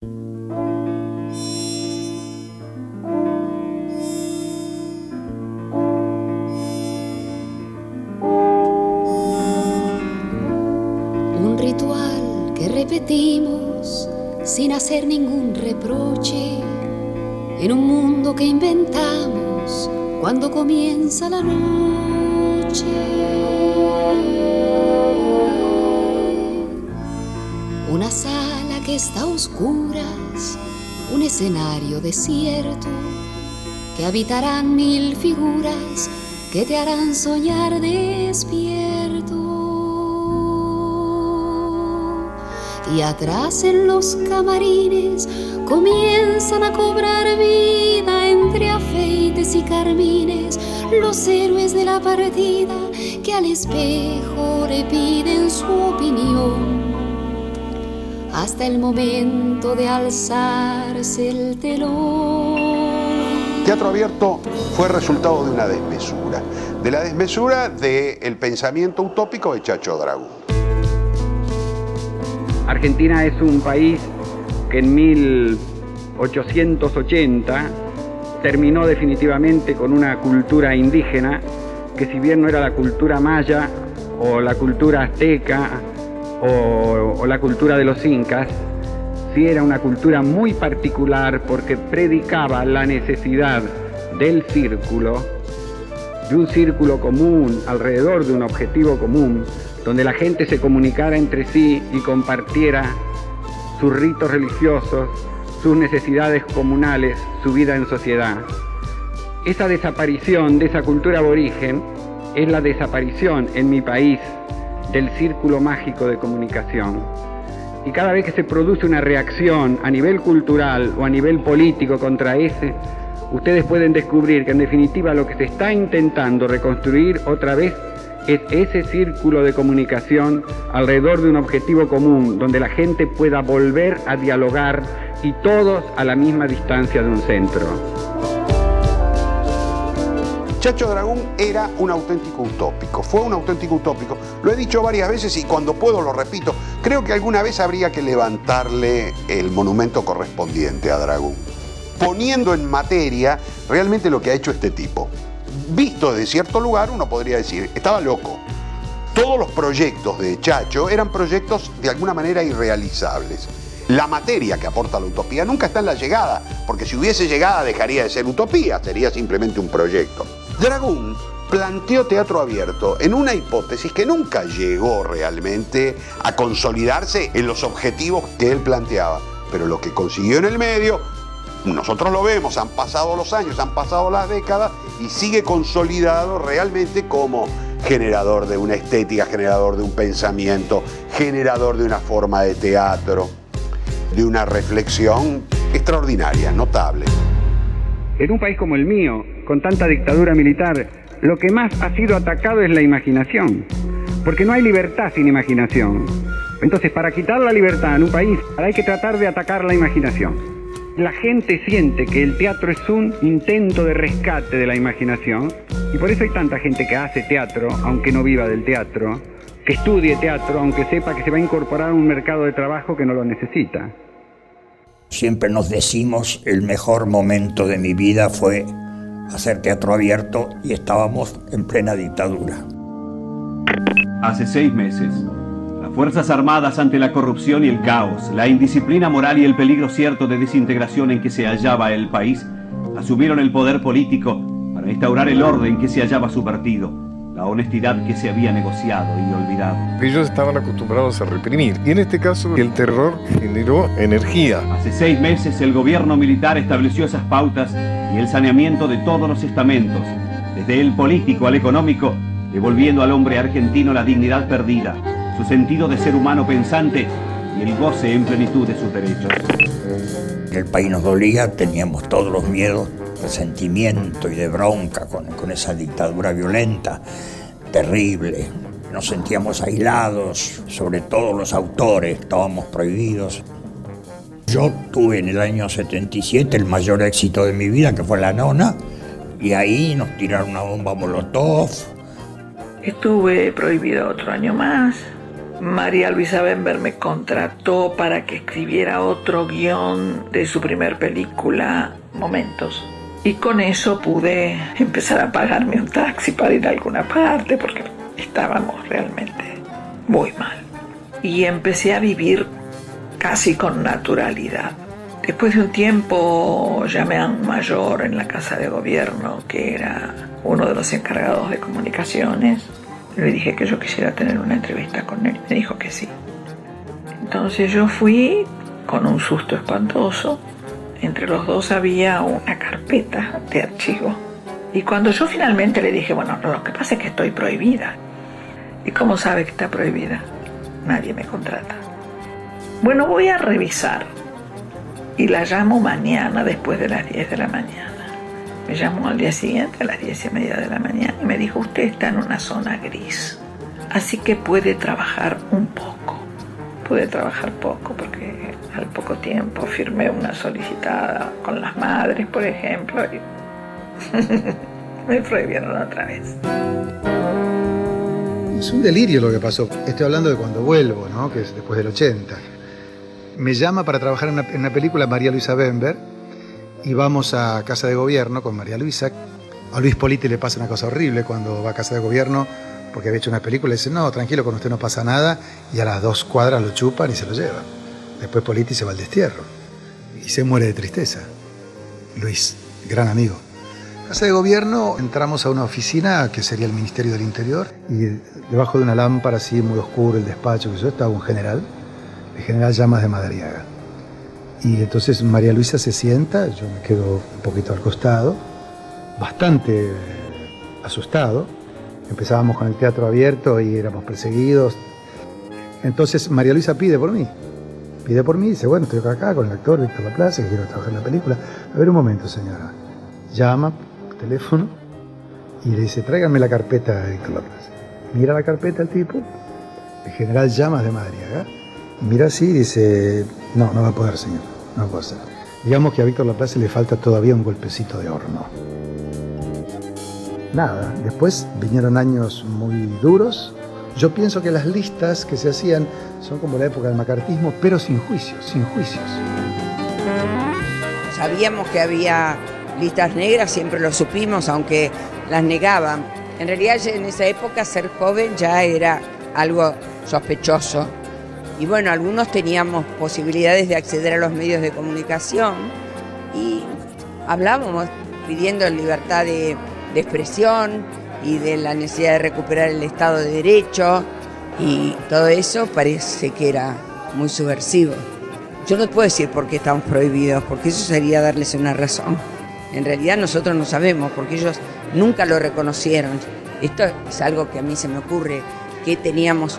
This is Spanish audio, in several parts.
Un ritual que repetimos sin hacer ningún reproche en un mundo que inventamos cuando comienza la noche. Una sala está a oscuras, un escenario desierto, que habitarán mil figuras que te harán soñar despierto. Y atrás en los camarines comienzan a cobrar vida entre afeites y carmines los héroes de la partida que al espejo le piden su opinión hasta el momento de alzarse el telón. Teatro Abierto fue resultado de una desmesura, de la desmesura del pensamiento utópico de Chacho Dragón. Argentina es un país que en 1880 terminó definitivamente con una cultura indígena que si bien no era la cultura maya o la cultura azteca o, la cultura de los incas, sí era una cultura muy particular porque predicaba la necesidad del círculo, de un círculo común alrededor de un objetivo común, donde la gente se comunicara entre sí y compartiera sus ritos religiosos, sus necesidades comunales, su vida en sociedad. Esa desaparición de esa cultura aborigen es la desaparición en mi país del círculo mágico de comunicación. Y cada vez que se produce una reacción a nivel cultural o a nivel político contra ese, ustedes pueden descubrir que en definitiva lo que se está intentando reconstruir otra vez es ese círculo de comunicación alrededor de un objetivo común, donde la gente pueda volver a dialogar y todos a la misma distancia de un centro. Chacho Dragón era un auténtico utópico, fue un auténtico utópico. Lo he dicho varias veces y cuando puedo lo repito. Creo que alguna vez habría que levantarle el monumento correspondiente a Dragón, poniendo en materia realmente lo que ha hecho este tipo. Visto desde cierto lugar, uno podría decir, estaba loco. Todos los proyectos de Chacho eran proyectos de alguna manera irrealizables. La materia que aporta la utopía nunca está en la llegada, porque si hubiese llegada dejaría de ser utopía, sería simplemente un proyecto. Dragón planteó teatro abierto en una hipótesis que nunca llegó realmente a consolidarse en los objetivos que él planteaba, pero lo que consiguió en el medio, nosotros lo vemos, han pasado los años, han pasado las décadas y sigue consolidado realmente como generador de una estética, generador de un pensamiento, generador de una forma de teatro, de una reflexión extraordinaria, notable. En un país como el mío, con tanta dictadura militar, lo que más ha sido atacado es la imaginación, porque no hay libertad sin imaginación. Entonces, para quitar la libertad en un país, hay que tratar de atacar la imaginación. La gente siente que el teatro es un intento de rescate de la imaginación y por eso hay tanta gente que hace teatro, aunque no viva del teatro, que estudie teatro, aunque sepa que se va a incorporar a un mercado de trabajo que no lo necesita. Siempre nos decimos, el mejor momento de mi vida fue hacer teatro abierto y estábamos en plena dictadura. Hace seis meses, las Fuerzas Armadas ante la corrupción y el caos, la indisciplina moral y el peligro cierto de desintegración en que se hallaba el país, asumieron el poder político para instaurar el orden que se hallaba subvertido la honestidad que se había negociado y olvidado. Ellos estaban acostumbrados a reprimir y en este caso el terror generó energía. Hace seis meses el gobierno militar estableció esas pautas y el saneamiento de todos los estamentos, desde el político al económico, devolviendo al hombre argentino la dignidad perdida, su sentido de ser humano pensante y el goce en plenitud de sus derechos. El país nos dolía, teníamos todos los miedos resentimiento y de bronca con, esa dictadura violenta, terrible. Nos sentíamos aislados, sobre todo los autores, estábamos prohibidos. Yo tuve en el año 77 el mayor éxito de mi vida, que fue La Nona, y ahí nos tiraron una bomba molotov. Estuve prohibida otro año más, María Luisa Bember me contrató para que escribiera otro guion de su primer película, Momentos. Y con eso pude empezar a pagarme un taxi para ir a alguna parte porque estábamos realmente muy mal. Y empecé a vivir casi con naturalidad. Después de un tiempo llamé a un mayor en la casa de gobierno que era uno de los encargados de comunicaciones. Le dije que yo quisiera tener una entrevista con él. Me dijo que sí. Entonces yo fui con un susto espantoso. Entre los dos había una carpeta de archivo. Y cuando yo finalmente le dije, bueno, lo que pasa es que estoy prohibida. ¿Y cómo sabe que está prohibida? Nadie me contrata. Bueno, voy a revisar y la llamo mañana después de las 10 de la mañana. Me llamó al día siguiente a las 10 y media de la mañana y me dijo, usted está en una zona gris, así que puede trabajar un poco. Pude trabajar poco porque al poco tiempo firmé una solicitada con las madres, por ejemplo, y me prohibieron otra vez. Es un delirio lo que pasó. Estoy hablando de cuando vuelvo, ¿no? que es después del 80 me llama para trabajar en una, película María Luisa Bember y vamos a Casa de Gobierno con María Luisa. A Luis Politi le pasa una cosa horrible cuando va a Casa de Gobierno porque había hecho una película y dice, no, tranquilo, con usted no pasa nada y a las dos cuadras lo chupan y se lo llevan. Después Politi se va al destierro y se muere de tristeza. Luis, gran amigo. Casa de Gobierno entramos a una oficina que sería el Ministerio del Interior y debajo de una lámpara así muy oscuro el despacho que yo estaba un general el general Llamas de Madariaga. Y entonces María Luisa se sienta, yo me quedo un poquito al costado, bastante asustado. Empezábamos con el teatro abierto y éramos perseguidos. Entonces María Luisa pide por mí. Pide por mí y dice, bueno, estoy acá con el actor Víctor Laplace, que quiero trabajar en la película. A ver un momento, señora. Llama teléfono y le dice, tráiganme la carpeta de Víctor Laplace. Mira la carpeta el tipo, el general Llamas de Madariaga mira así y dice, no, no va a poder, señor, no va a poder Digamos que a Víctor Laplace le falta todavía un golpecito de horno. Nada, después vinieron años muy duros. Yo pienso que las listas que se hacían son como la época del macartismo, pero sin juicios, sin juicios. Sabíamos que había listas negras, siempre lo supimos, aunque las negaban. En realidad en esa época ser joven ya era algo sospechoso y bueno, algunos teníamos posibilidades de acceder a los medios de comunicación y hablábamos pidiendo libertad de, expresión y de la necesidad de recuperar el Estado de Derecho y todo eso parece que era muy subversivo. Yo no puedo decir por qué estamos prohibidos, porque eso sería darles una razón. En realidad nosotros no sabemos, porque ellos nunca lo reconocieron. Esto es algo que a mí se me ocurre, que teníamos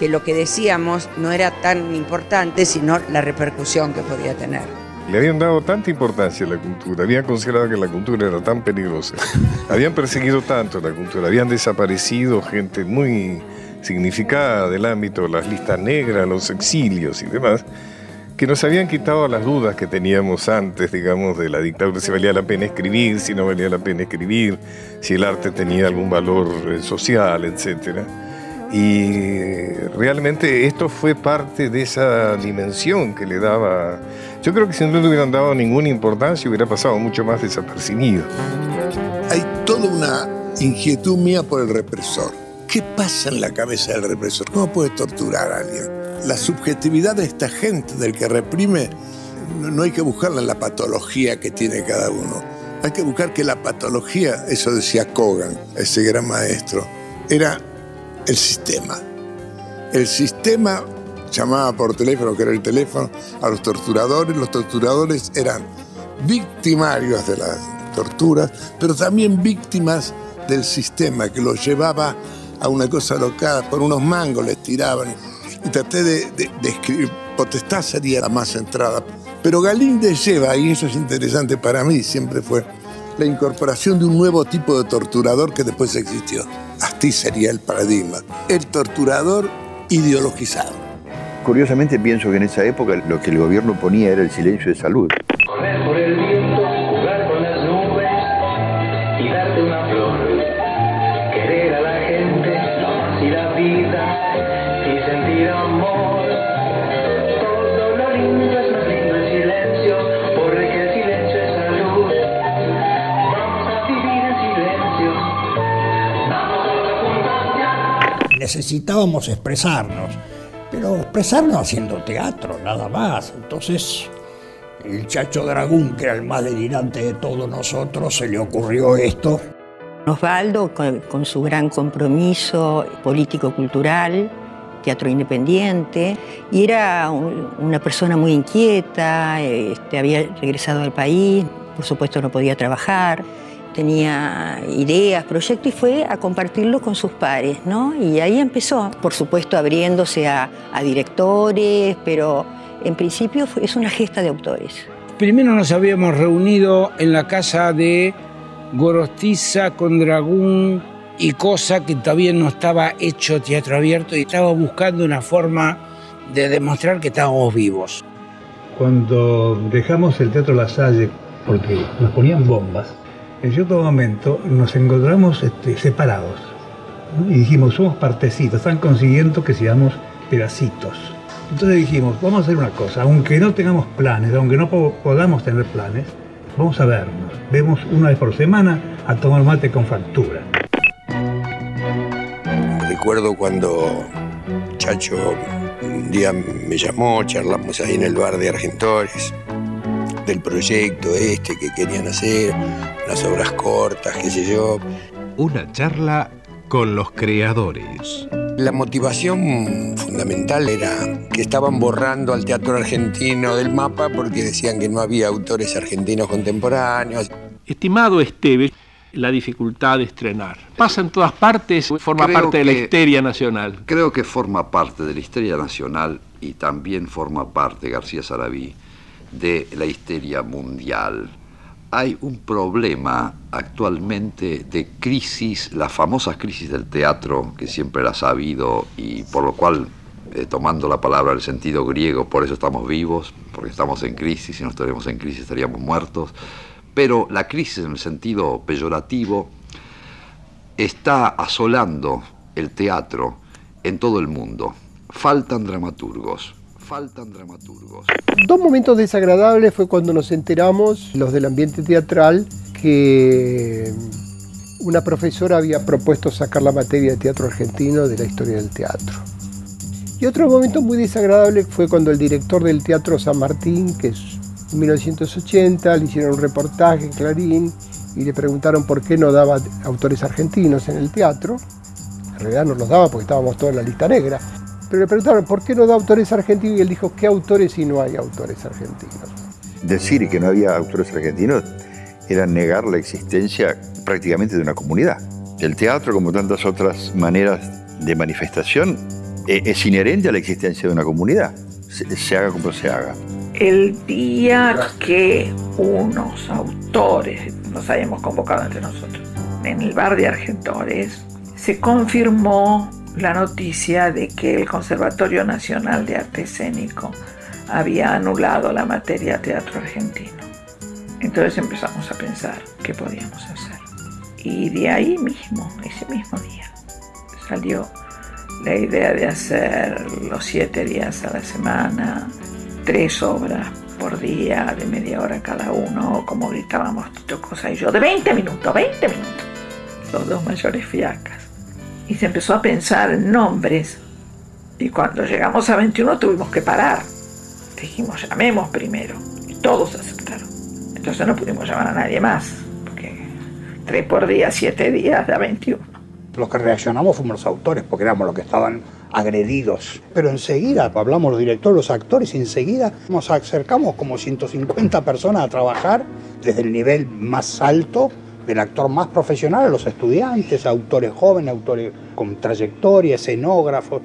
que lo que decíamos no era tan importante, sino la repercusión que podía tener. Le habían dado tanta importancia a la cultura, habían considerado que la cultura era tan peligrosa, habían perseguido tanto la cultura, habían desaparecido gente muy significada del ámbito, las listas negras, los exilios y demás, que nos habían quitado las dudas que teníamos antes, digamos, de la dictadura, si valía la pena escribir, si no valía la pena escribir, si el arte tenía algún valor eh, social, etcétera. Y realmente esto fue parte de esa dimensión que le daba. Yo creo que si no le hubieran dado ninguna importancia hubiera pasado mucho más desapercibido. Hay toda una inquietud mía por el represor. ¿Qué pasa en la cabeza del represor? ¿Cómo puede torturar a alguien? La subjetividad de esta gente, del que reprime, no hay que buscarla en la patología que tiene cada uno. Hay que buscar que la patología, eso decía Kogan, ese gran maestro, era el sistema. El sistema llamaba por teléfono, que era el teléfono, a los torturadores. Los torturadores eran victimarios de las torturas, pero también víctimas del sistema que los llevaba a una cosa locada. Por unos mangos les tiraban. Y traté de, de escribir, potestad sería la más centrada. Pero Galíndez lleva, y eso es interesante para mí, siempre fue la incorporación de un nuevo tipo de torturador que después existió. Así sería el paradigma. El torturador ideologizado. Curiosamente pienso que en esa época lo que el gobierno ponía era el silencio de salud. Correr por el necesitábamos expresarnos, pero expresarnos haciendo teatro, nada más. Entonces, el Chacho Dragón, que era el más delirante de todos nosotros, se le ocurrió esto. Osvaldo, con, con su gran compromiso político-cultural, teatro independiente, y era un- una persona muy inquieta, este, había regresado al país, por supuesto no podía trabajar, tenía ideas, proyectos, y fue a compartirlo con sus pares, ¿no? Y ahí empezó, por supuesto abriéndose a, a directores, pero en principio fue- es una gesta de autores. Primero nos habíamos reunido en la casa de Gorostiza con Dragún y cosa que todavía no estaba hecho teatro abierto y estaba buscando una forma de demostrar que estábamos vivos. Cuando dejamos el Teatro La Salle, porque nos ponían bombas, en cierto momento nos encontramos este, separados. Y dijimos, somos partecitos, están consiguiendo que seamos pedacitos. Entonces dijimos, vamos a hacer una cosa, aunque no tengamos planes, aunque no po- podamos tener planes, vamos a vernos. Vemos una vez por semana a tomar mate con factura. Recuerdo cuando Chacho un día me llamó, charlamos ahí en el bar de Argentores, del proyecto este que querían hacer, las obras cortas, qué sé yo. Una charla con los creadores. La motivación fundamental era que estaban borrando al teatro argentino del mapa porque decían que no había autores argentinos contemporáneos. Estimado Esteves, la dificultad de estrenar. Pasa en todas partes, forma Creo parte de la histeria nacional. Creo que forma parte de la histeria nacional y también forma parte, García Sarabí, de la histeria mundial. Hay un problema actualmente de crisis, las famosas crisis del teatro, que siempre las ha habido y por lo cual, eh, tomando la palabra en el sentido griego, por eso estamos vivos, porque estamos en crisis, si no estuviéramos en crisis estaríamos muertos. Pero la crisis en el sentido peyorativo está asolando el teatro en todo el mundo. Faltan dramaturgos, faltan dramaturgos. Dos momentos desagradables fue cuando nos enteramos, los del ambiente teatral, que una profesora había propuesto sacar la materia de teatro argentino de la historia del teatro. Y otro momento muy desagradable fue cuando el director del Teatro San Martín, que es en 1980, le hicieron un reportaje en Clarín y le preguntaron por qué no daba autores argentinos en el teatro. En realidad no los daba porque estábamos todos en la lista negra. Pero le preguntaron por qué no da autores argentinos y él dijo, ¿qué autores si no hay autores argentinos? Decir que no había autores argentinos era negar la existencia prácticamente de una comunidad. El teatro, como tantas otras maneras de manifestación, e- es inherente a la existencia de una comunidad, se, se haga como se haga. El día que unos autores nos habíamos convocado entre nosotros en el bar de Argentores, se confirmó la noticia de que el Conservatorio Nacional de Arte Escénico había anulado la materia teatro argentino. Entonces empezamos a pensar qué podíamos hacer. Y de ahí mismo, ese mismo día, salió la idea de hacer los siete días a la semana, tres obras por día, de media hora cada uno, como gritábamos Tito Cosa y yo, de 20 minutos, 20 minutos, los dos mayores fiacas. Y se empezó a pensar en nombres, y cuando llegamos a 21 tuvimos que parar. Dijimos, llamemos primero, y todos aceptaron. Entonces no pudimos llamar a nadie más, porque tres por día, siete días, da 21. Los que reaccionamos fuimos los autores, porque éramos los que estaban agredidos. Pero enseguida, hablamos los directores, los actores, enseguida nos acercamos como 150 personas a trabajar desde el nivel más alto del actor más profesional a los estudiantes, autores jóvenes, autores con trayectoria, escenógrafos.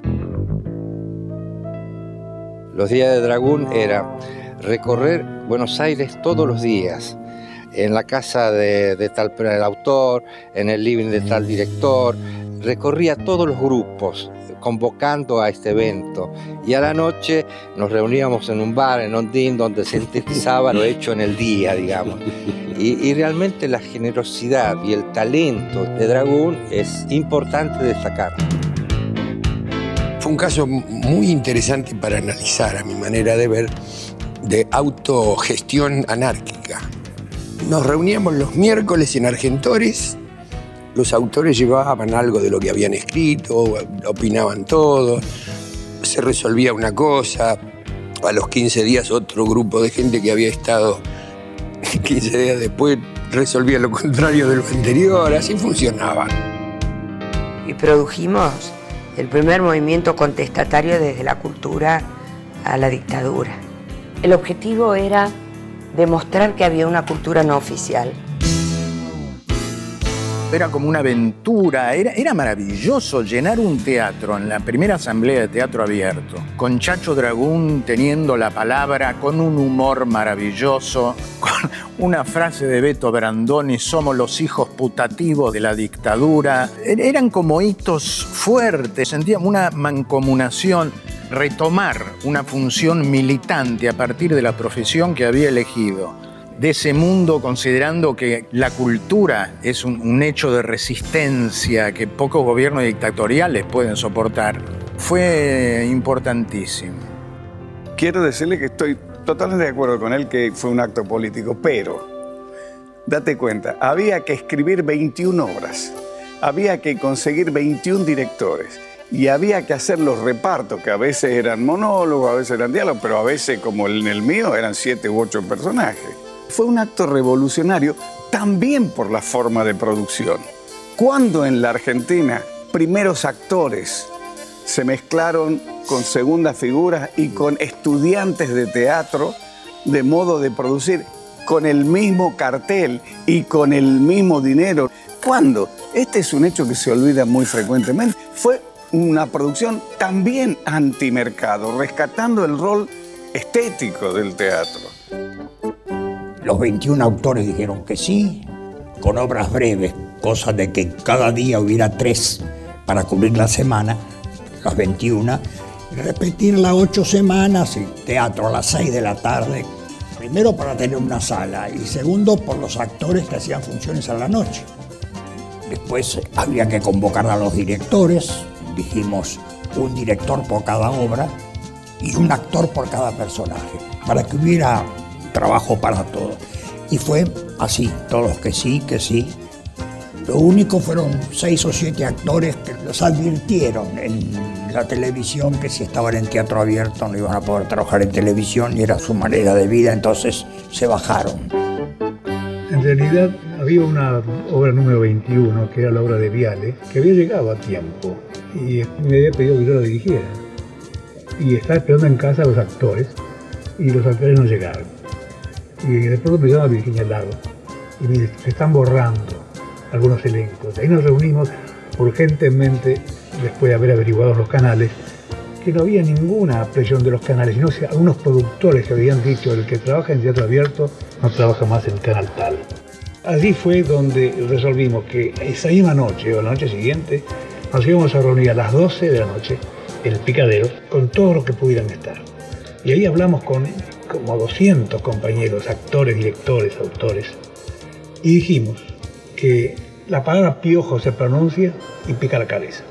Los días de Dragún era recorrer Buenos Aires todos los días, en la casa de, de tal el autor, en el living de tal director, recorría todos los grupos convocando a este evento y a la noche nos reuníamos en un bar en Ondín donde sintetizaba lo hecho en el día, digamos. Y, y realmente la generosidad y el talento de Dragún es importante destacar. Fue un caso muy interesante para analizar, a mi manera de ver, de autogestión anárquica. Nos reuníamos los miércoles en Argentores Los autores llevaban algo de lo que habían escrito, opinaban todo, se resolvía una cosa, a los 15 días otro grupo de gente que había estado 15 días después resolvía lo contrario de lo anterior, así funcionaba. Y produjimos el primer movimiento contestatario desde la cultura a la dictadura. El objetivo era demostrar que había una cultura no oficial. Era como una aventura, era, era maravilloso llenar un teatro en la primera asamblea de teatro abierto, con Chacho Dragún teniendo la palabra, con un humor maravilloso, con una frase de Beto Brandoni, somos los hijos putativos de la dictadura. Er, eran como hitos fuertes, sentíamos una mancomunación retomar una función militante a partir de la profesión que había elegido, de ese mundo considerando que la cultura es un, hecho de resistencia que pocos gobiernos dictatoriales pueden soportar, fue importantísimo. Quiero decirle que estoy totalmente de acuerdo con él que fue un acto político, pero date cuenta, había que escribir 21 obras, había que conseguir 21 directores y había que hacer los repartos, que a veces eran monólogos, a veces eran diálogos, pero a veces, como en el mío, eran siete u ocho personajes. Fue un acto revolucionario también por la forma de producción. Cuando en la Argentina primeros actores se mezclaron con segundas figuras y con estudiantes de teatro de modo de producir con el mismo cartel y con el mismo dinero. ¿Cuándo? Este es un hecho que se olvida muy frecuentemente. Fue una producción también antimercado, rescatando el rol estético del teatro. Los 21 autores dijeron que sí, con obras breves, cosa de que cada día hubiera tres para cubrir la semana, las 21, y repetirla ocho semanas, y teatro a las 6 de la tarde, primero para tener una sala y segundo por los actores que hacían funciones a la noche. Después había que convocar a los directores, dijimos un director por cada obra y un actor por cada personaje, para que hubiera trabajo para todos. Y fue así, todos que sí, que sí. Lo único fueron seis o siete actores que los advirtieron en la televisión que si estaban en teatro abierto no iban a poder trabajar en televisión y era su manera de vida, entonces se bajaron. En realidad había una obra número 21, que era la obra de Viale, que había llegado a tiempo y me había pedido que yo la dirigiera. Y estaba esperando en casa a los actores y los actores no llegaron. Y de pronto me llama Virginia al lado y me se están borrando algunos elencos. Ahí nos reunimos urgentemente, después de haber averiguado los canales, que no había ninguna presión de los canales, sino que algunos productores que habían dicho, el que trabaja en teatro abierto no trabaja más en canal tal. Allí fue donde resolvimos que esa misma noche o la noche siguiente nos íbamos a reunir a las 12 de la noche en el picadero con todos los que pudieran estar. Y ahí hablamos con como 200 compañeros, actores, directores, autores. Y dijimos que la palabra piojo se pronuncia y pica la cabeza.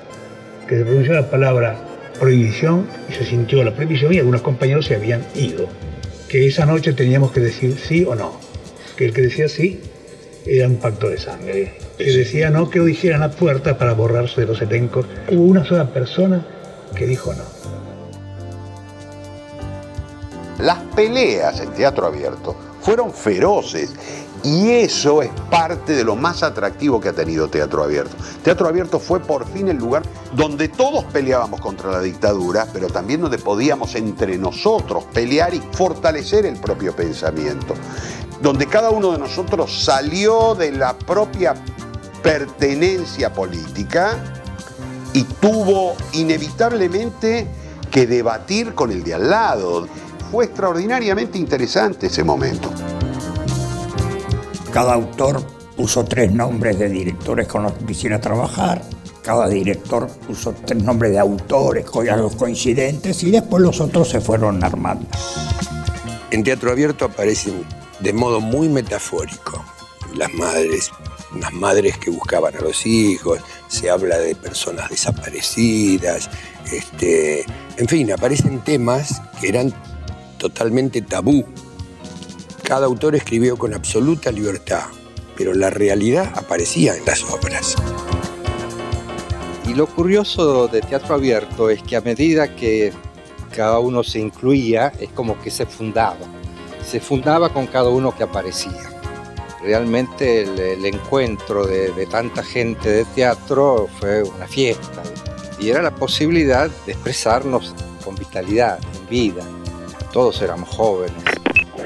Que se pronunció la palabra prohibición y se sintió la prohibición y algunos compañeros se habían ido. Que esa noche teníamos que decir sí o no. Que el que decía sí era un pacto de sangre. Que decía no, que lo dijeran a puerta para borrarse de los elencos. Hubo una sola persona que dijo no. Las peleas en teatro abierto fueron feroces y eso es parte de lo más atractivo que ha tenido Teatro Abierto. Teatro Abierto fue por fin el lugar donde todos peleábamos contra la dictadura, pero también donde podíamos entre nosotros pelear y fortalecer el propio pensamiento. Donde cada uno de nosotros salió de la propia pertenencia política y tuvo inevitablemente que debatir con el de al lado. Fue extraordinariamente interesante ese momento. Cada autor puso tres nombres de directores con los que quisiera trabajar. Cada director puso tres nombres de autores con los coincidentes y después los otros se fueron armando. En teatro abierto aparecen de modo muy metafórico las madres, unas madres que buscaban a los hijos, se habla de personas desaparecidas, este, en fin, aparecen temas que eran totalmente tabú cada autor escribió con absoluta libertad pero la realidad aparecía en las obras. Y lo curioso de teatro abierto es que a medida que cada uno se incluía, es como que se fundaba. Se fundaba con cada uno que aparecía. Realmente el, encuentro de, de tanta gente de teatro fue una fiesta y era la posibilidad de expresarnos con vitalidad, en vida. Todos éramos jóvenes.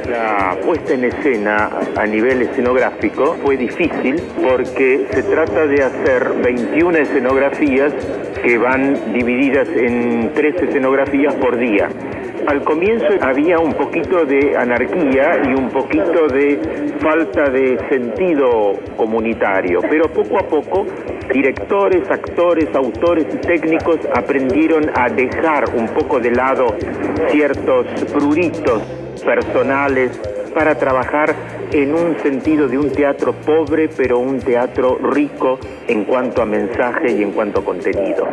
La puesta en escena a nivel escenográfico fue difícil porque se trata de hacer 21 escenografías que van divididas en tres escenografías por día. Al comienzo había un poquito de anarquía y un poquito de falta de sentido comunitario, pero poco a poco directores, actores, autores y técnicos aprendieron a dejar un poco de lado ciertos pruritos personales para trabajar en un sentido de un teatro pobre, pero un teatro rico en cuanto a mensaje y en cuanto a contenido.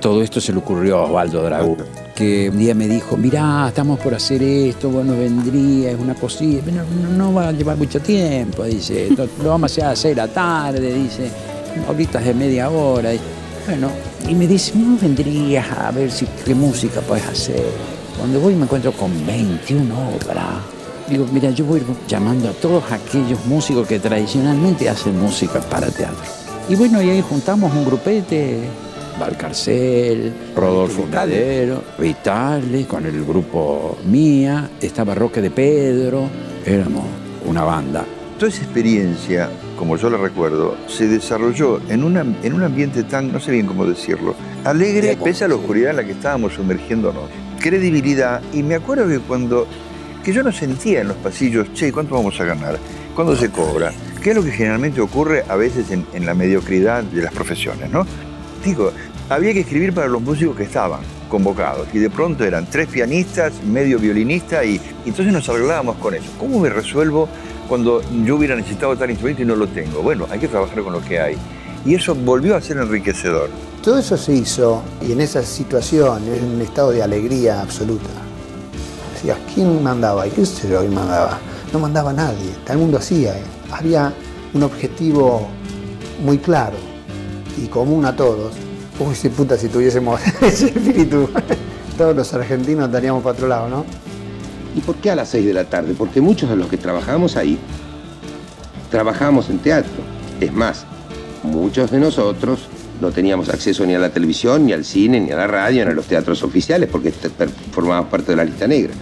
Todo esto se le ocurrió a Osvaldo Dragón, que un día me dijo, mirá, estamos por hacer esto, bueno, vendría, es una cosilla, no, no va a llevar mucho tiempo, dice, lo, vamos a hacer a las de la tarde, dice, ahorita es de media hora, y, bueno, y me dice, no vendrías a ver si, qué música puedes hacer. Cuando voy me encuentro con 21 obras. Digo, mira, yo voy llamando a todos aquellos músicos que tradicionalmente hacen música para teatro. Y bueno, y ahí juntamos un grupete, Valcarcel, Rodolfo Madero, Vitale, con el grupo Mía, estaba Roque de Pedro, éramos una banda. Toda esa experiencia, como yo la recuerdo, se desarrolló en, una, en un ambiente tan, no sé bien cómo decirlo, alegre, pese a la oscuridad en la que estábamos sumergiéndonos. Credibilidad, y me acuerdo que cuando, que yo no sentía en los pasillos, che, ¿cuánto vamos a ganar? ¿Cuándo se cobra? ¿Qué es lo que generalmente ocurre a veces en, en la mediocridad de las profesiones, no? Digo, había que escribir para los músicos que estaban convocados y de pronto eran tres pianistas, medio violinista y, entonces nos arreglábamos con eso. ¿Cómo me resuelvo cuando yo hubiera necesitado tal instrumento y no lo tengo? Bueno, hay que trabajar con lo que hay. Y eso volvió a ser enriquecedor. Todo eso se hizo y en esa situación, en un estado de alegría absoluta. Decías, ¿quién mandaba? ¿Y qué sé yo quién mandaba? No mandaba nadie, todo el mundo hacía. ¿eh? Había un objetivo muy claro y común a todos. Uy, si puta, si tuviésemos ese espíritu, todos los argentinos estaríamos para otro lado, ¿no? ¿Y por qué a las 6 de la tarde? Porque muchos de los que trabajamos ahí trabajamos en teatro. Es más, muchos de nosotros no teníamos acceso ni a la televisión, ni al cine, ni a la radio, ni a los teatros oficiales, porque formábamos parte de la lista negra.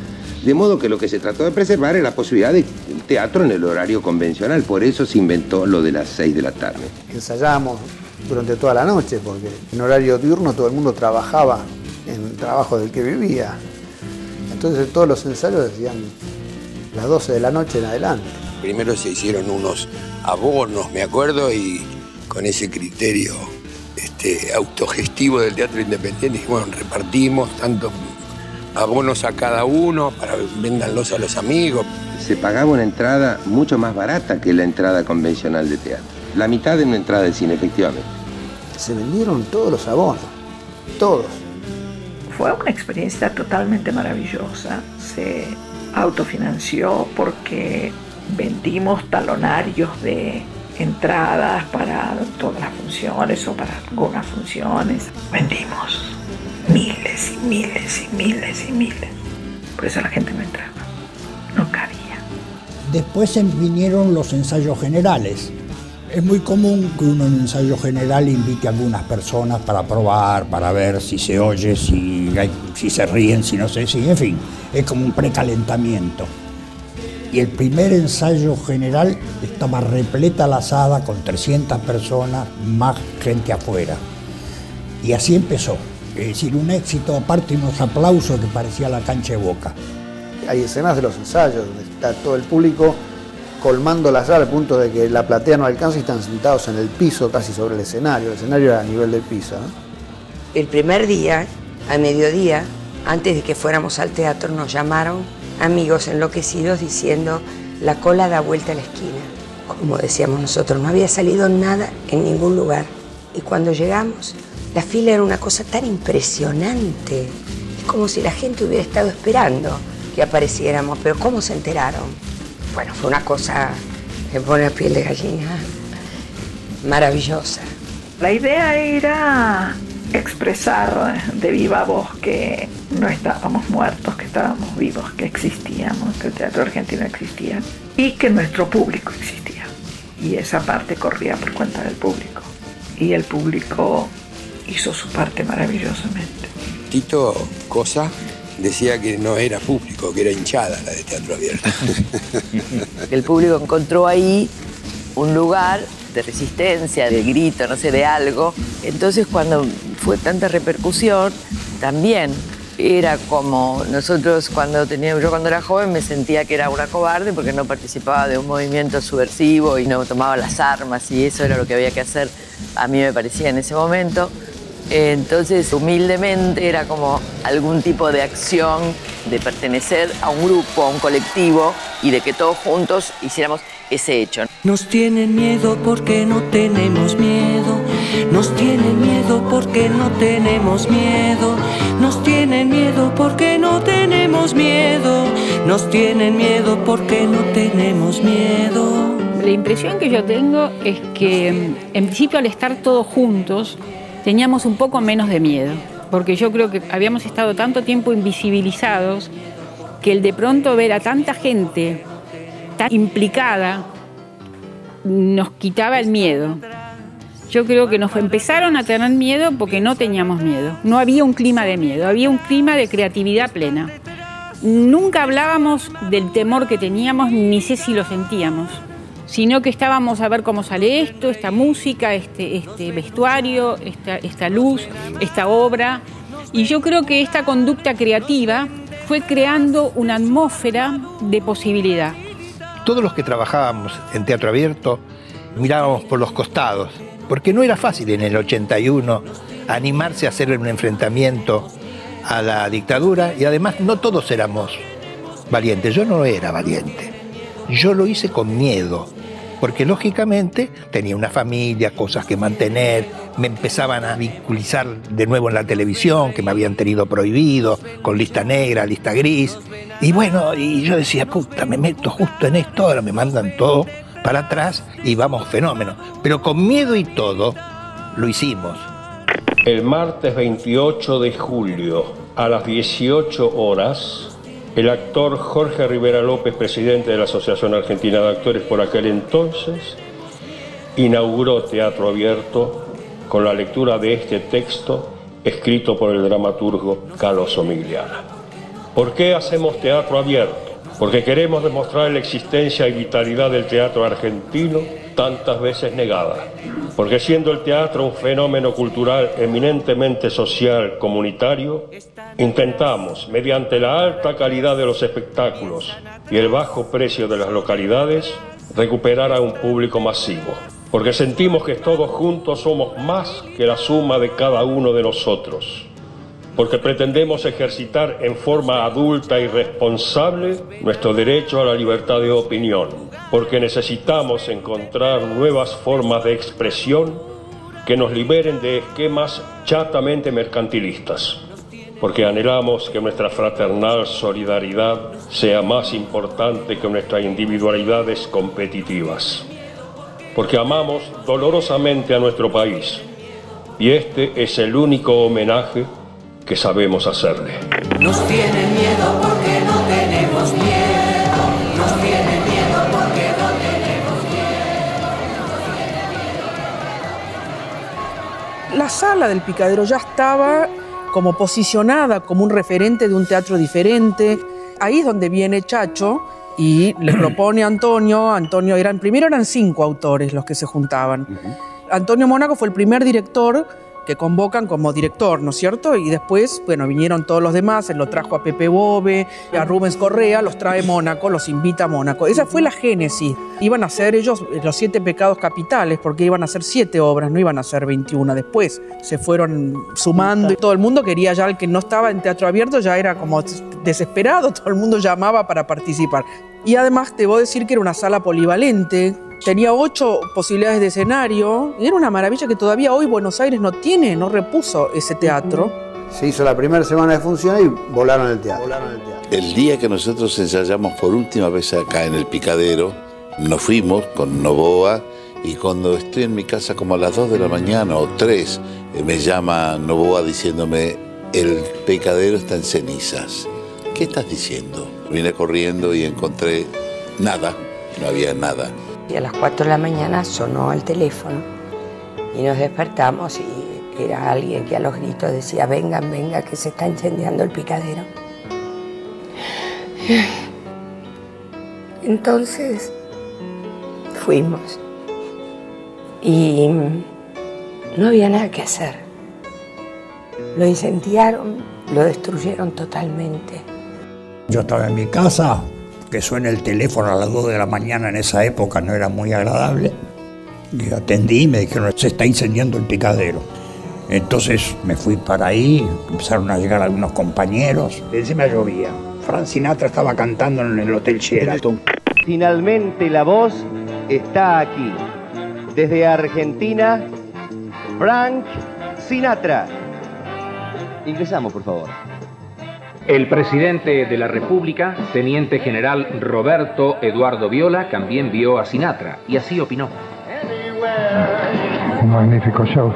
De modo que lo que se trató de preservar es la posibilidad de teatro en el horario convencional. Por eso se inventó lo de las 6 de la tarde. Ensayábamos durante toda la noche, porque en horario diurno todo el mundo trabajaba en el trabajo del que vivía. Entonces todos los ensayos decían las 12 de la noche en adelante. Primero se hicieron unos abonos, me acuerdo, y con ese criterio este, autogestivo del teatro independiente, bueno, repartimos tanto abonos a cada uno para véndanlos a los amigos. Se pagaba una entrada mucho más barata que la entrada convencional de teatro. La mitad de una entrada de cine, efectivamente. Se vendieron todos los abonos, todos. Fue una experiencia totalmente maravillosa. Se autofinanció porque vendimos talonarios de entradas para todas las funciones o para algunas funciones. Vendimos miles y miles y miles y miles. Por eso la gente no entraba. No cabía. Después vinieron los ensayos generales. Es muy común que uno en un ensayo general invite a algunas personas para probar, para ver si se oye, si, se ríen, si no sé, si, en fin, es como un precalentamiento. Y el primer ensayo general estaba repleta la sala con 300 personas, más gente afuera. Y así empezó. Es decir, un éxito, aparte unos aplausos que parecía la cancha de boca. Hay escenas de los ensayos donde está todo el público colmando la sala al punto de que la platea no alcanza y están sentados en el piso, casi sobre el escenario. El escenario era a nivel del piso. El primer día, a mediodía, antes de que fuéramos al teatro, nos llamaron amigos enloquecidos diciendo la cola da vuelta a la esquina. Como decíamos nosotros, no había salido nada en ningún lugar. Y cuando llegamos, la fila era una cosa tan impresionante. Es como si la gente hubiera estado esperando que apareciéramos, pero ¿cómo se enteraron? Bueno, fue una cosa Me pone a piel de gallina. Maravillosa. La idea era expresar de viva voz que no estábamos muertos, que estábamos vivos, que existíamos, que el teatro argentino existía y que nuestro público existía. Y esa parte corría por cuenta del público. Y el público hizo su parte maravillosamente. Tito Cosa decía que no era público, que era hinchada la de teatro abierto. El público encontró ahí un lugar de resistencia, de grito, no sé, de algo. Entonces cuando fue tanta repercusión, también era como nosotros cuando teníamos, yo cuando era joven me sentía que era una cobarde porque no participaba de un movimiento subversivo y no tomaba las armas y eso era lo que había que hacer, a mí me parecía en ese momento. Entonces, humildemente era como algún tipo de acción de pertenecer a un grupo, a un colectivo y de que todos juntos hiciéramos ese hecho. Nos tienen miedo porque no tenemos miedo. Nos tienen miedo porque no tenemos miedo. Nos tienen miedo porque no tenemos miedo. Nos tienen miedo porque no tenemos miedo. La impresión que yo tengo es que en principio al estar todos juntos teníamos un poco menos de miedo, porque yo creo que habíamos estado tanto tiempo invisibilizados que el de pronto ver a tanta gente tan implicada nos quitaba el miedo. Yo creo que nos empezaron a tener miedo porque no teníamos miedo. No había un clima de miedo, había un clima de creatividad plena. Nunca hablábamos del temor que teníamos, ni sé si lo sentíamos, sino que estábamos a ver cómo sale esto, esta música, este, este vestuario, esta, esta luz, esta obra. Y yo creo que esta conducta creativa fue creando una atmósfera de posibilidad. Todos los que trabajábamos en teatro abierto mirábamos por los costados, porque no era fácil en el 81 animarse a hacer un enfrentamiento a la dictadura y además no todos éramos valientes. Yo no era valiente. Yo lo hice con miedo, porque lógicamente tenía una familia, cosas que mantener, me empezaban a vinculizar de nuevo en la televisión, que me habían tenido prohibido, con lista negra, lista gris. Y bueno, y yo decía, puta, me meto justo en esto, ahora me mandan todo para atrás y vamos fenómeno. Pero con miedo y todo, lo hicimos. El martes 28 de julio a las 18 horas, el actor Jorge Rivera López, presidente de la Asociación Argentina de Actores por aquel entonces, inauguró Teatro Abierto con la lectura de este texto escrito por el dramaturgo Carlos Omigliana. ¿Por qué hacemos teatro abierto? Porque queremos demostrar la existencia y vitalidad del teatro argentino tantas veces negada. Porque siendo el teatro un fenómeno cultural eminentemente social, comunitario, intentamos, mediante la alta calidad de los espectáculos y el bajo precio de las localidades, recuperar a un público masivo. Porque sentimos que todos juntos somos más que la suma de cada uno de nosotros porque pretendemos ejercitar en forma adulta y responsable nuestro derecho a la libertad de opinión, porque necesitamos encontrar nuevas formas de expresión que nos liberen de esquemas chatamente mercantilistas, porque anhelamos que nuestra fraternal solidaridad sea más importante que nuestras individualidades competitivas, porque amamos dolorosamente a nuestro país. Y este es el único homenaje que sabemos hacerle. Nos tienen miedo porque no tenemos miedo. Nos tienen miedo porque no tenemos miedo. La sala del picadero ya estaba como posicionada como un referente de un teatro diferente. Ahí es donde viene Chacho y le propone a Antonio, Antonio eran, primero eran cinco autores los que se juntaban. Antonio Mónaco fue el primer director que convocan como director, ¿no es cierto? Y después, bueno, vinieron todos los demás, él lo trajo a Pepe Bobe, a Rubens Correa, los trae Mónaco, los invita a Mónaco. Esa fue la génesis. Iban a ser ellos los siete pecados capitales, porque iban a ser siete obras, no iban a ser 21. Después se fueron sumando y todo el mundo quería ya, el que no estaba en teatro abierto ya era como desesperado, todo el mundo llamaba para participar. Y además te voy a decir que era una sala polivalente, Tenía ocho posibilidades de escenario y era una maravilla que todavía hoy Buenos Aires no tiene, no repuso ese teatro. Se hizo la primera semana de función y volaron el teatro. El día que nosotros ensayamos por última vez acá en el Picadero, Nos fuimos con Novoa y cuando estoy en mi casa como a las 2 de la mañana o 3, eh, me llama Novoa diciéndome, el pecadero está en cenizas. ¿Qué estás diciendo? Vine corriendo y encontré nada, no había nada. Y a las 4 de la mañana sonó el teléfono y nos despertamos y era alguien que a los gritos decía, vengan, venga, que se está incendiando el picadero. Entonces fuimos y no había nada que hacer. Lo incendiaron, lo destruyeron totalmente. Yo estaba en mi casa, que suena el teléfono a las 2 de la mañana en esa época no era muy agradable. Y atendí y me dijeron, se está incendiando el picadero. Entonces me fui para ahí, empezaron a llegar algunos compañeros. Encima llovía. Frank Sinatra estaba cantando en el Hotel Sheraton. Finalmente la voz está aquí. Desde Argentina, Frank Sinatra. Ingresamos, por favor. El presidente de la República, teniente general Roberto Eduardo Viola, también vio a Sinatra y así opinó. Un magnífico show.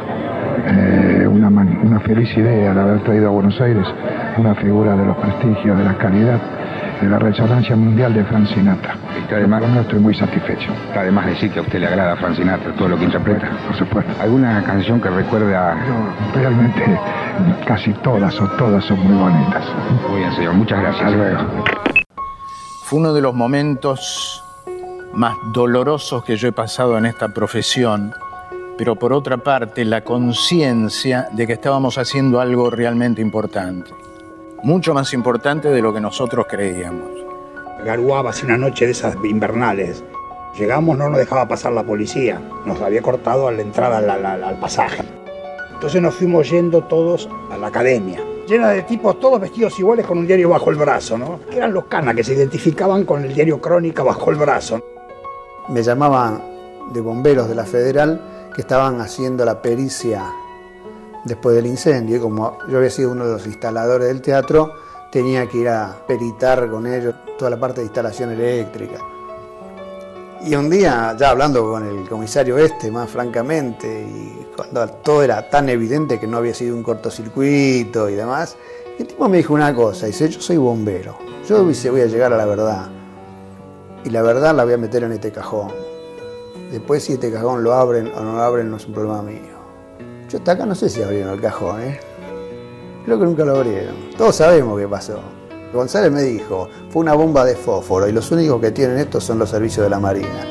Eh, una, feliz idea de haber traído a Buenos Aires una figura de los prestigios, de la calidad, de la resonancia mundial de Frank Sinatra. Y que además no estoy muy satisfecho. Además decir que a usted le agrada a Frank Sinatra todo lo que interpreta. Por supuesto. ¿Alguna canción que recuerde a...? realmente casi todas o todas son muy bonitas. Muy bien, señor. Muchas gracias. Hasta luego. Fue uno de los momentos más dolorosos que yo he pasado en esta profesión, pero por otra parte la conciencia de que estábamos haciendo algo realmente importante, mucho más importante de lo que nosotros creíamos. Garuaba hace una noche de esas invernales. Llegamos, no nos dejaba pasar la policía, nos había cortado a la entrada al, al- al pasaje. Entonces nos fuimos yendo todos a la academia, llena de tipos todos vestidos iguales con un diario bajo el brazo, ¿no? Que eran los canas que se identificaban con el diario Crónica bajo el brazo. Me llamaban de bomberos de la Federal que estaban haciendo la pericia después del incendio y como yo había sido uno de los instaladores del teatro, tenía que ir a peritar con ellos toda la parte de instalación eléctrica. Y un día, ya hablando con el comisario este, más francamente, y cuando todo era tan evidente que no había sido un cortocircuito y demás, el tipo me dijo una cosa, dice, yo soy bombero, yo dice, voy a llegar a la verdad, y la verdad la voy a meter en este cajón. Después si este cajón lo abren o no lo abren no es un problema mío. Yo hasta acá no sé si abrieron el cajón, ¿eh? Creo que nunca lo abrieron. Todos sabemos qué pasó. González me dijo, fue una bomba de fósforo y los únicos que tienen esto son los servicios de la Marina.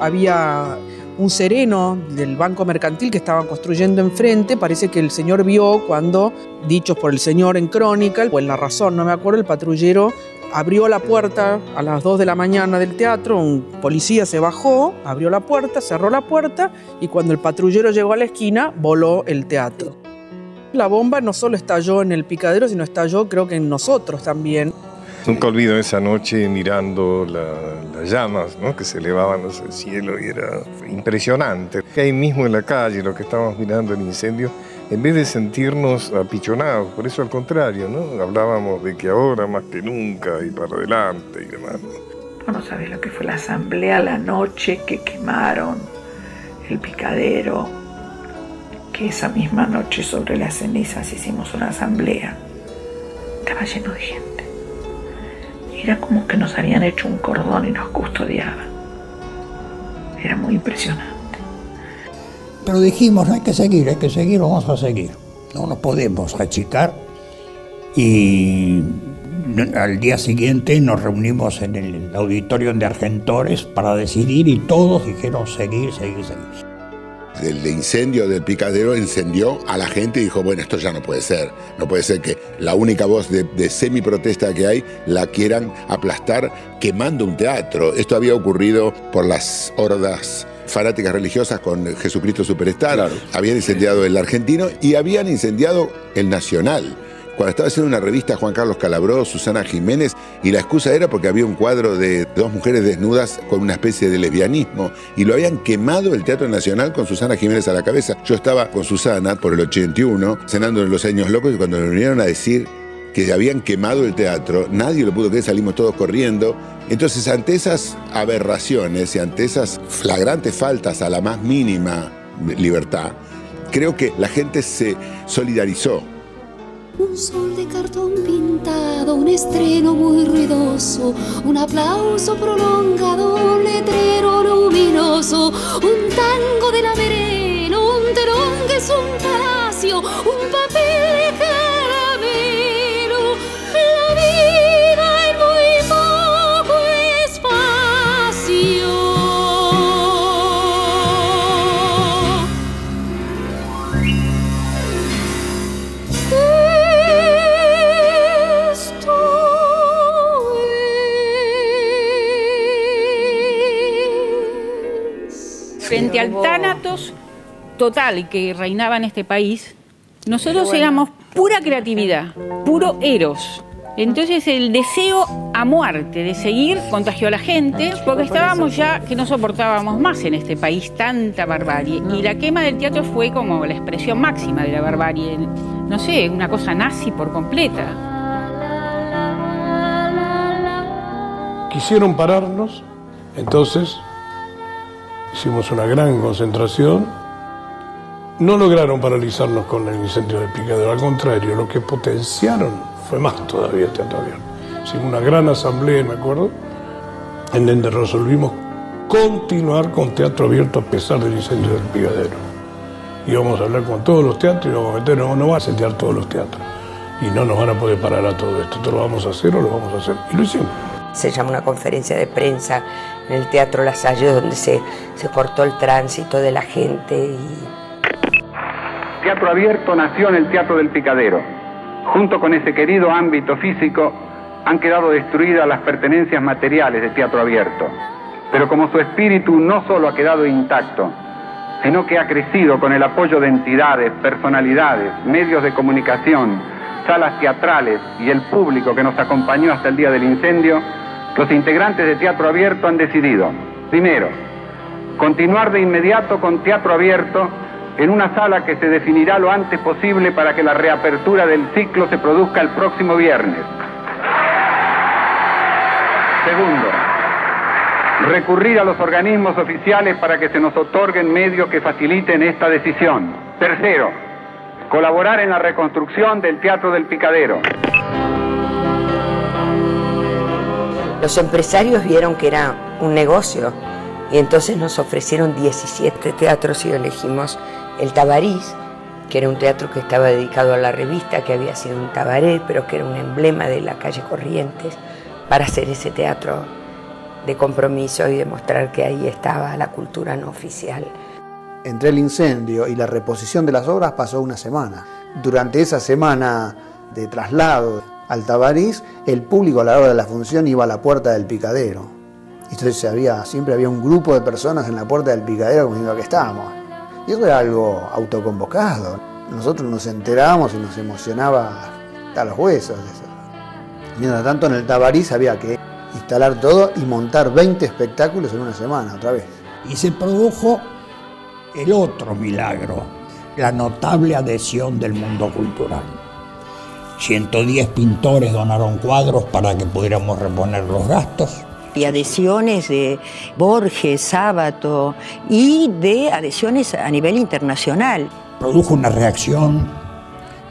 Había un sereno del Banco Mercantil que estaban construyendo enfrente. Parece que el señor vio cuando, dichos por el señor en crónica, o en La Razón, no me acuerdo, el patrullero abrió la puerta a las 2 de la mañana del teatro, un policía se bajó, abrió la puerta, cerró la puerta y cuando el patrullero llegó a la esquina, voló el teatro. La bomba no solo estalló en el picadero, sino estalló creo que en nosotros también. Nunca olvido esa noche mirando la- las llamas ¿no? que se elevaban hacia el cielo y era impresionante. Ahí mismo en la calle, lo que estábamos mirando el incendio, en vez de sentirnos apichonados, por eso al contrario, ¿no? hablábamos de que ahora más que nunca y para adelante y demás. Vos no sabés lo que fue la asamblea la noche que quemaron el picadero, que esa misma noche sobre las cenizas hicimos una asamblea. Estaba lleno de gente. Era como que nos habían hecho un cordón y nos custodiaban. Era muy impresionante. Pero dijimos, hay que seguir, hay que seguir, vamos a seguir. No nos podemos achicar. Y al día siguiente nos reunimos en el auditorio de Argentores para decidir y todos dijeron seguir, seguir, seguir. El incendio del picadero encendió a la gente y dijo, bueno, esto ya no puede ser. No puede ser que la única voz de, de semi-protesta que hay la quieran aplastar quemando un teatro. Esto había ocurrido por las hordas fanáticas religiosas con Jesucristo Superstar. Habían incendiado el argentino y habían incendiado el nacional. Cuando estaba haciendo una revista Juan Carlos Calabró, Susana Jiménez, y la excusa era porque había un cuadro de dos mujeres desnudas con una especie de lesbianismo, y lo habían quemado el Teatro Nacional con Susana Jiménez a la cabeza. Yo estaba con Susana por el 81, cenando en los años locos, y cuando me vinieron a decir que habían quemado el teatro, nadie lo pudo creer, salimos todos corriendo. Entonces, ante esas aberraciones y ante esas flagrantes faltas a la más mínima libertad, creo que la gente se solidarizó. Un sol de cartón pintado, un estreno muy ruidoso, un aplauso prolongado, un letrero luminoso, un tango de la un telón es un palacio, un papel total que reinaba en este país, nosotros éramos pura creatividad, puro eros. Entonces el deseo a muerte de seguir contagió a la gente porque estábamos ya que no soportábamos más en este país tanta barbarie. Y la quema del teatro fue como la expresión máxima de la barbarie. No sé, una cosa nazi por completa. Quisieron pararnos, entonces hicimos una gran concentración. No lograron paralizarnos con el incendio del picadero, al contrario, lo que potenciaron fue más todavía teatro abierto. Hicimos una gran asamblea, me acuerdo, en donde resolvimos continuar con teatro abierto a pesar del incendio del picadero. Íbamos a hablar con todos los teatros y íbamos a meter, no, no va a setear todos los teatros. Y no nos van a poder parar a todo esto. Esto lo vamos a hacer o lo vamos a hacer. Y lo hicimos. Se llama una conferencia de prensa en el Teatro Las Halles donde se, se cortó el tránsito de la gente y Teatro Abierto nació en el Teatro del Picadero. Junto con ese querido ámbito físico, han quedado destruidas las pertenencias materiales de Teatro Abierto. Pero como su espíritu no solo ha quedado intacto, sino que ha crecido con el apoyo de entidades, personalidades, medios de comunicación, salas teatrales y el público que nos acompañó hasta el día del incendio, los integrantes de Teatro Abierto han decidido, primero, continuar de inmediato con Teatro Abierto en una sala que se definirá lo antes posible para que la reapertura del ciclo se produzca el próximo viernes. Segundo, recurrir a los organismos oficiales para que se nos otorguen medios que faciliten esta decisión. Tercero, colaborar en la reconstrucción del Teatro del Picadero. los empresarios vieron que era un negocio y entonces nos ofrecieron 17 teatros y elegimos el Tabarís, que era un teatro que estaba dedicado a la revista, que había sido un tabaret, pero que era un emblema de la calle Corrientes, para hacer ese teatro de compromiso y demostrar que ahí estaba la cultura no oficial. Entre el incendio y la reposición de las obras pasó una semana. Durante esa semana de traslado al Tabarís, el público a la hora de la función iba a la puerta del picadero. Entonces siempre había un grupo de personas en la puerta del picadero como diciendo que estábamos. Y eso era algo autoconvocado. Nosotros nos enterábamos y nos emocionaba hasta los huesos. Eso. Mientras tanto, en el Tabarís había que instalar todo y montar 20 espectáculos en una semana, otra vez. Y se produjo el otro milagro, la notable adhesión del mundo cultural. 110 pintores donaron cuadros para que pudiéramos reponer los gastos. Y adhesiones de Borges, Sábato y de adhesiones a nivel internacional. Produjo una reacción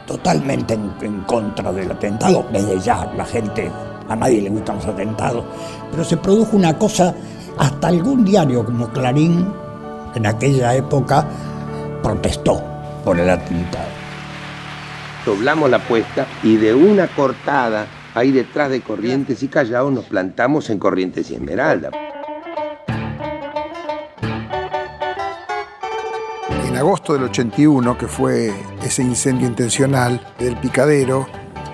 totalmente en, en, contra del atentado. Desde ya la gente, a nadie le gustan los atentados, pero se produjo una cosa, hasta algún diario como Clarín, en aquella época, protestó por el atentado. Doblamos la apuesta y de una cortada ahí detrás de Corrientes y Callao nos plantamos en Corrientes y Esmeralda. En agosto del 81, que fue ese incendio intencional del picadero,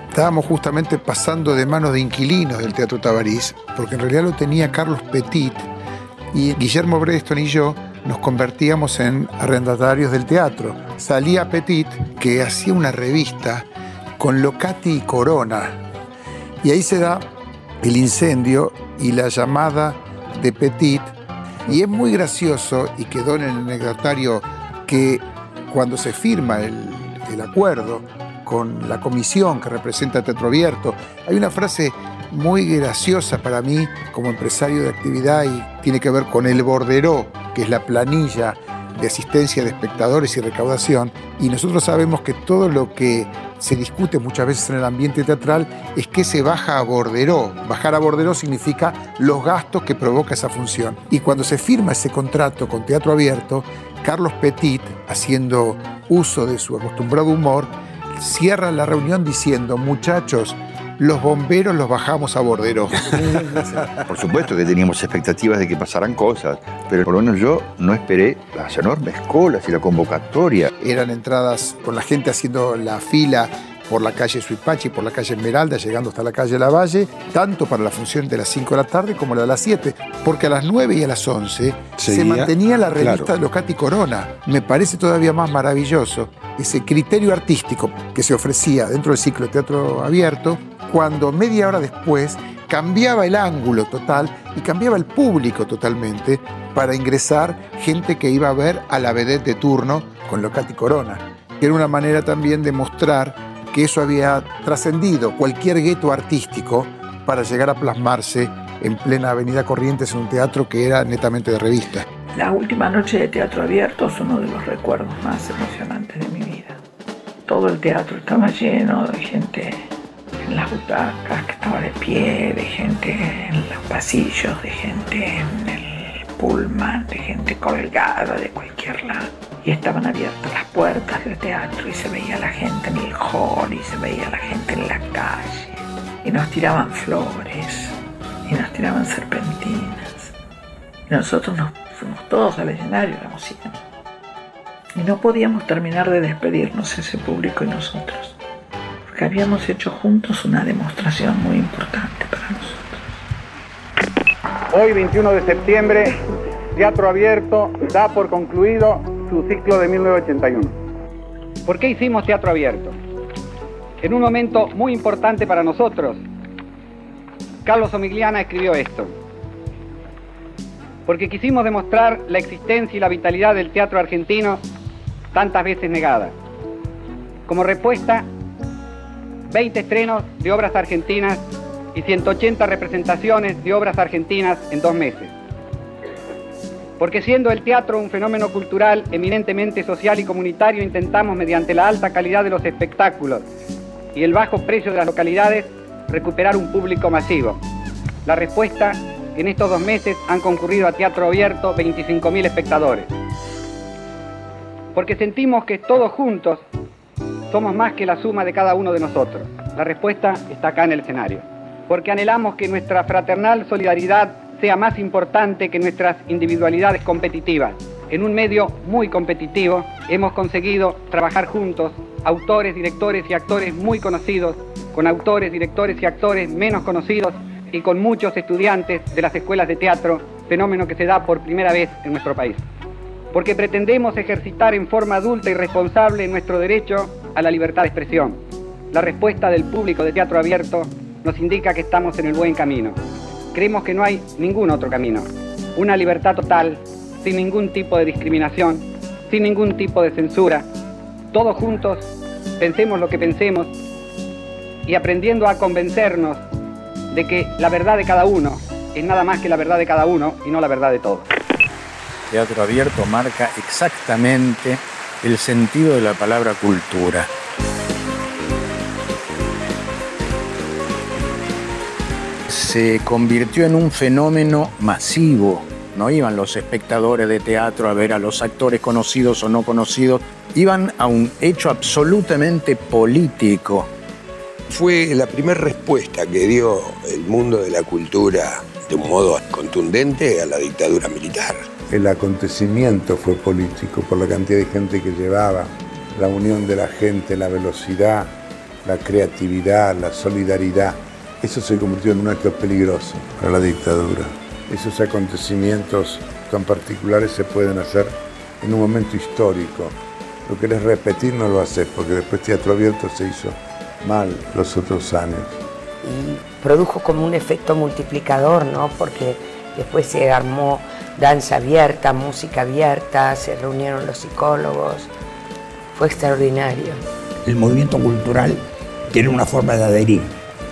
estábamos justamente pasando de manos de inquilinos del Teatro Tabarís, porque en realidad lo tenía Carlos Petit y Guillermo Breston y yo nos convertíamos en arrendatarios del teatro. Salía Petit, que hacía una revista con Locati y Corona, y ahí se da el incendio y la llamada de Petit. Y es muy gracioso, y quedó en el anecdotario, que cuando se firma el, el acuerdo con la comisión que representa Teatro Abierto. Hay una frase muy graciosa para mí como empresario de actividad y tiene que ver con el borderó, que es la planilla de asistencia de espectadores y recaudación, y nosotros sabemos que todo lo que se discute muchas veces en el ambiente teatral es que se baja a borderó. Bajar a borderó significa los gastos que provoca esa función. Y cuando se firma ese contrato con Teatro Abierto, Carlos Petit, haciendo uso de su acostumbrado humor, cierra la reunión diciendo, muchachos, los bomberos los bajamos a bordero. Por supuesto que teníamos expectativas de que pasaran cosas, pero por lo menos yo no esperé las enormes colas y la convocatoria. Eran entradas con la gente haciendo la fila por la calle Suipachi, por la calle Esmeralda, llegando hasta la calle Lavalle, tanto para la función de las 5 de la tarde como la de las 7, porque a las 9 y a las 11 se mantenía la revista claro. Locati Corona. Me parece todavía más maravilloso ese criterio artístico que se ofrecía dentro del ciclo de teatro abierto, cuando media hora después cambiaba el ángulo total y cambiaba el público totalmente para ingresar gente que iba a ver a la vedette de turno con Locati Corona. Que era una manera también de mostrar que eso había trascendido cualquier gueto artístico para llegar a plasmarse en plena Avenida Corrientes en un teatro que era netamente de revista. La última noche de teatro abierto es uno de los recuerdos más emocionantes de mi vida. Todo el teatro estaba lleno de gente en las butacas, que estaba de pie, de gente en los pasillos, de gente en el pullman, de gente colgada de cualquier lado. Y estaban abiertas las puertas del teatro y se veía la gente en el hall y se veía la gente en la calle. Y nos tiraban flores y nos tiraban serpentinas. Y nosotros nos fuimos todos al escenario, éramos cien. Y no podíamos terminar de despedirnos ese público y nosotros. Porque habíamos hecho juntos una demostración muy importante para nosotros. Hoy, 21 de septiembre, Teatro Abierto da por concluido su ciclo de 1981. ¿Por qué hicimos Teatro Abierto? En un momento muy importante para nosotros, Carlos Omigliana escribió esto. Porque quisimos demostrar la existencia y la vitalidad del teatro argentino tantas veces negada. Como respuesta, 20 estrenos de obras argentinas y 180 representaciones de obras argentinas en dos meses. Porque siendo el teatro un fenómeno cultural eminentemente social y comunitario, intentamos mediante la alta calidad de los espectáculos y el bajo precio de las localidades recuperar un público masivo. La respuesta, en estos dos meses han concurrido a Teatro Abierto 25.000 espectadores. Porque sentimos que todos juntos somos más que la suma de cada uno de nosotros. La respuesta está acá en el escenario. Porque anhelamos que nuestra fraternal solidaridad sea más importante que nuestras individualidades competitivas. En un medio muy competitivo hemos conseguido trabajar juntos, autores, directores y actores muy conocidos, con autores, directores y actores menos conocidos y con muchos estudiantes de las escuelas de teatro, fenómeno que se da por primera vez en nuestro país. Porque pretendemos ejercitar en forma adulta y responsable nuestro derecho a la libertad de expresión. La respuesta del público de teatro abierto nos indica que estamos en el buen camino. Creemos que no hay ningún otro camino. Una libertad total, sin ningún tipo de discriminación, sin ningún tipo de censura. Todos juntos, pensemos lo que pensemos y aprendiendo a convencernos de que la verdad de cada uno es nada más que la verdad de cada uno y no la verdad de todos. Teatro Abierto marca exactamente el sentido de la palabra cultura. Se convirtió en un fenómeno masivo. No iban los espectadores de teatro a ver a los actores conocidos o no conocidos, iban a un hecho absolutamente político. Fue la primera respuesta que dio el mundo de la cultura de un modo contundente a la dictadura militar. El acontecimiento fue político por la cantidad de gente que llevaba, la unión de la gente, la velocidad, la creatividad, la solidaridad. Eso se convirtió en un acto peligroso para la dictadura. Esos acontecimientos tan particulares se pueden hacer en un momento histórico. Lo querés repetir, no lo haces, porque después Teatro Abierto se hizo mal los otros años. y produjo como un efecto multiplicador, ¿no? Porque después se armó danza abierta, música abierta, se reunieron los psicólogos. Fue extraordinario. El movimiento cultural tiene una forma de adherir,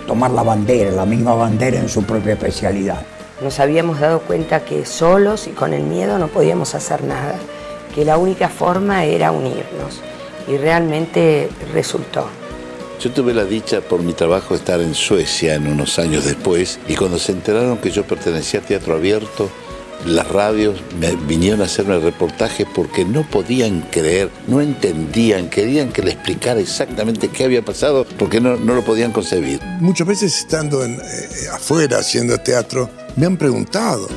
tomar la bandera, la misma bandera en su propia especialidad. Nos habíamos dado cuenta que solos y con el miedo no podíamos hacer nada, que la única forma era unirnos y realmente resultó. Yo tuve la dicha por mi trabajo de estar en Suecia en unos años después y cuando se enteraron que yo pertenecía a Teatro Abierto, las radios me vinieron a hacerme reportajes porque no podían creer, no entendían, querían que le explicara exactamente qué había pasado porque no, no lo podían concebir. Muchas veces estando en, eh, afuera haciendo teatro, me han preguntado,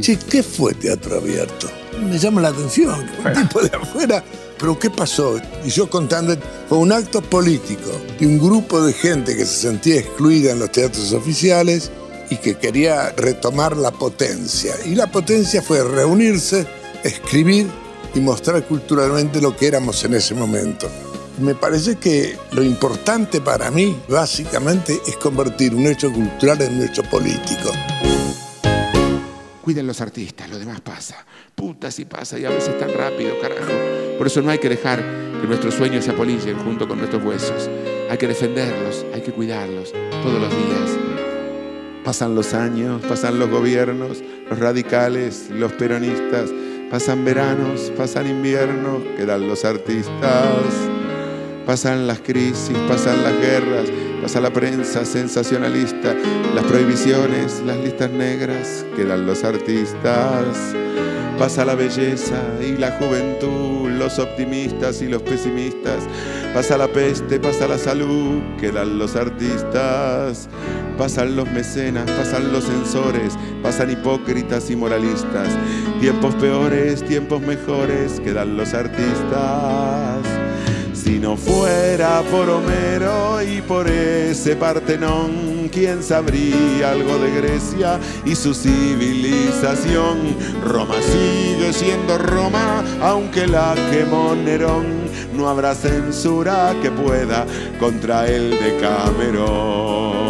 che, ¿qué fue Teatro Abierto? Me llama la atención, un tipo de afuera pero ¿qué pasó? Y yo contando, fue un acto político de un grupo de gente que se sentía excluida en los teatros oficiales y que quería retomar la potencia. Y la potencia fue reunirse, escribir y mostrar culturalmente lo que éramos en ese momento. Me parece que lo importante para mí, básicamente, es convertir un hecho cultural en un hecho político. Cuiden los artistas, lo demás pasa. Puta si pasa y a veces tan rápido, carajo. Por eso no hay que dejar que nuestros sueños se apolillen junto con nuestros huesos. Hay que defenderlos, hay que cuidarlos todos los días. Pasan los años, pasan los gobiernos, los radicales, los peronistas, pasan veranos, pasan inviernos, quedan los artistas. Pasan las crisis, pasan las guerras, pasa la prensa sensacionalista, las prohibiciones, las listas negras, quedan los artistas. Pasa la belleza y la juventud, los optimistas y los pesimistas. Pasa la peste, pasa la salud, quedan los artistas. Pasan los mecenas, pasan los censores, pasan hipócritas y moralistas. Tiempos peores, tiempos mejores, quedan los artistas. Si no fuera por Homero y por ese Partenón, ¿quién sabría algo de Grecia y su civilización? Roma sigue siendo Roma, aunque la quemó Nerón. No habrá censura que pueda contra el de Camerón.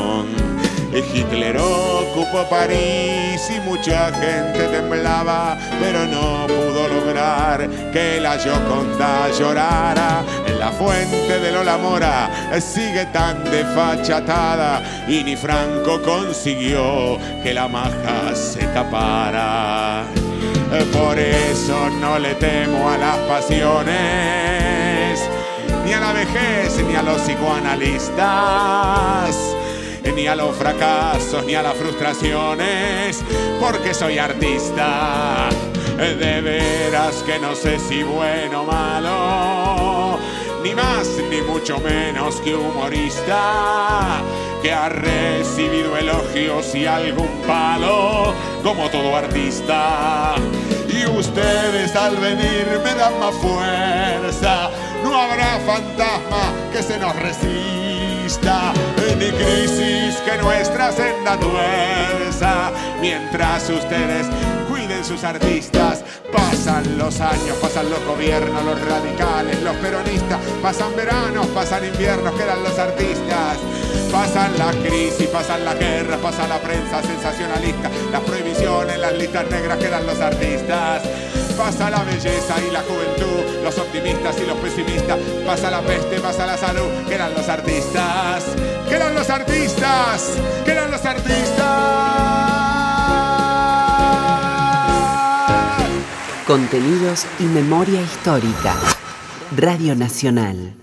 Hitler ocupó París y mucha gente temblaba, pero no pudo lograr que la Gioconda llorara. En la fuente de Lola Mora sigue tan desfachatada y ni Franco consiguió que la maja se tapara. Por eso no le temo a las pasiones, ni a la vejez, ni a los psicoanalistas ni a los fracasos, ni a las frustraciones, porque soy artista. De veras que no sé si bueno o malo, ni más ni mucho menos que humorista, que ha recibido elogios y algún palo, como todo artista. Y ustedes al venir me dan más fuerza, no habrá fantasma que se nos resista crisis que nuestra senda tuerza. Mientras ustedes cuiden sus artistas, pasan los años, pasan los gobiernos, los radicales, los peronistas, pasan veranos, pasan inviernos, quedan los artistas. Pasan la crisis, pasan la guerra, pasa la prensa sensacionalista, las prohibiciones, las listas negras, quedan los artistas. Pasa la belleza y la juventud, los optimistas y los pesimistas. Pasa la peste, pasa la salud, quedan los artistas. Quedan los artistas, quedan los artistas. Contenidos y memoria histórica. Radio Nacional.